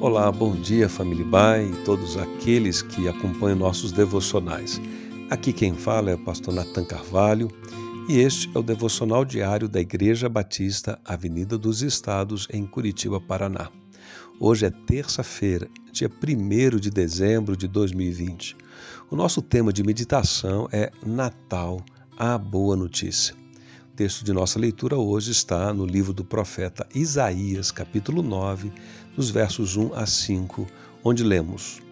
Olá, bom dia família Bai e todos aqueles que acompanham nossos devocionais. Aqui quem fala é o pastor Natan Carvalho e este é o devocional diário da Igreja Batista Avenida dos Estados em Curitiba, Paraná. Hoje é terça-feira, dia 1 de dezembro de 2020. O nosso tema de meditação é Natal, a boa notícia texto de nossa leitura hoje está no livro do profeta Isaías, capítulo 9, nos versos 1 a 5, onde lemos: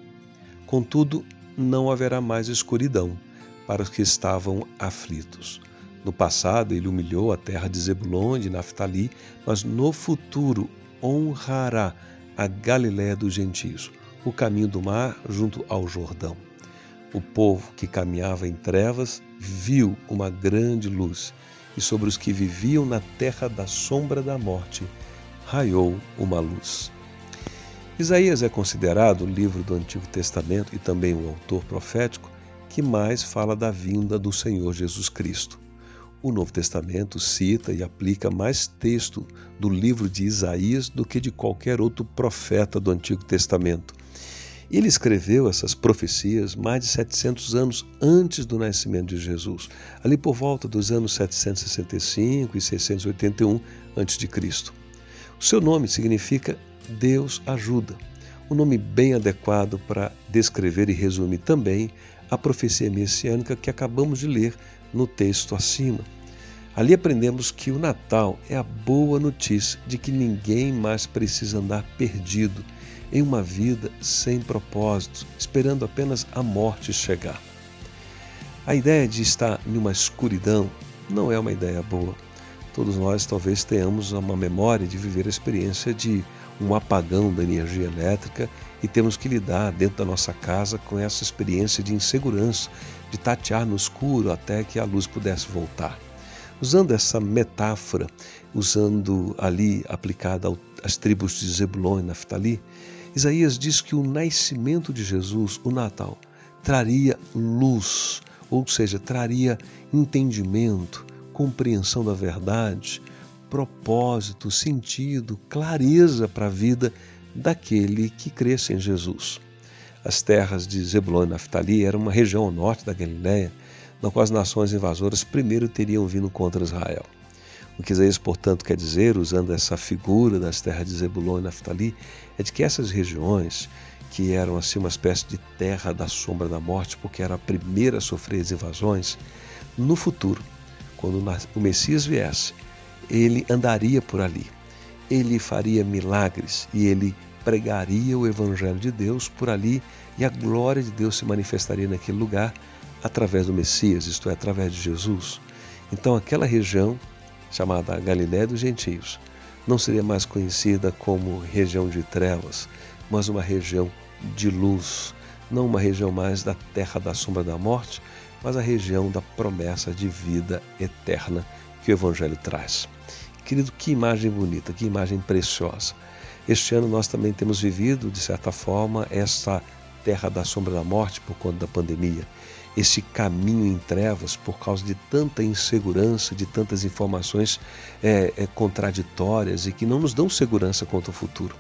Contudo, não haverá mais escuridão para os que estavam aflitos. No passado, ele humilhou a terra de Zebulon e de Naftali, mas no futuro honrará a Galiléia dos gentios, o caminho do mar junto ao Jordão. O povo que caminhava em trevas viu uma grande luz e sobre os que viviam na terra da sombra da morte raiou uma luz. Isaías é considerado o livro do Antigo Testamento e também o autor profético que mais fala da vinda do Senhor Jesus Cristo. O Novo Testamento cita e aplica mais texto do livro de Isaías do que de qualquer outro profeta do Antigo Testamento. Ele escreveu essas profecias mais de 700 anos antes do nascimento de Jesus, ali por volta dos anos 765 e 681 a.C. O seu nome significa Deus ajuda, um nome bem adequado para descrever e resumir também a profecia messiânica que acabamos de ler no texto acima. Ali aprendemos que o Natal é a boa notícia de que ninguém mais precisa andar perdido em uma vida sem propósito, esperando apenas a morte chegar. A ideia de estar numa escuridão não é uma ideia boa. Todos nós talvez tenhamos uma memória de viver a experiência de um apagão da energia elétrica e temos que lidar dentro da nossa casa com essa experiência de insegurança, de tatear no escuro até que a luz pudesse voltar. Usando essa metáfora, usando ali aplicada às tribos de Zebulon e Naftali, Isaías diz que o nascimento de Jesus, o Natal, traria luz, ou seja, traria entendimento, compreensão da verdade, propósito, sentido, clareza para a vida daquele que cresce em Jesus. As terras de Zebulon e Naftali eram uma região ao norte da Galiléia, na qual as nações invasoras primeiro teriam vindo contra Israel. O que Isaías, portanto, quer dizer, usando essa figura das terras de Zebulon e Naftali, é de que essas regiões, que eram assim uma espécie de terra da sombra da morte, porque era a primeira a sofrer as invasões, no futuro, quando o Messias viesse, ele andaria por ali, ele faria milagres e ele pregaria o Evangelho de Deus por ali e a glória de Deus se manifestaria naquele lugar através do Messias, isto é, através de Jesus. Então, aquela região chamada Galiléia dos Gentios, não seria mais conhecida como região de trevas, mas uma região de luz, não uma região mais da terra da sombra da morte, mas a região da promessa de vida eterna que o Evangelho traz. Querido, que imagem bonita, que imagem preciosa. Este ano nós também temos vivido, de certa forma, essa terra da sombra da morte por conta da pandemia esse caminho em trevas por causa de tanta insegurança, de tantas informações é, é, contraditórias e que não nos dão segurança quanto ao futuro.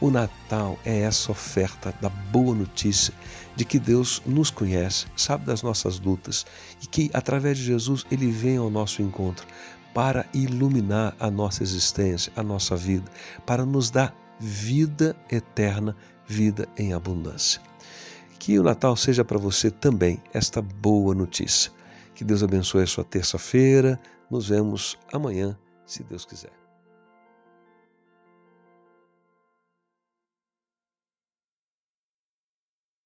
O Natal é essa oferta da boa notícia de que Deus nos conhece, sabe das nossas lutas e que através de Jesus ele vem ao nosso encontro para iluminar a nossa existência, a nossa vida, para nos dar vida eterna, vida em abundância. Que o Natal seja para você também esta boa notícia. Que Deus abençoe a sua terça-feira. Nos vemos amanhã, se Deus quiser.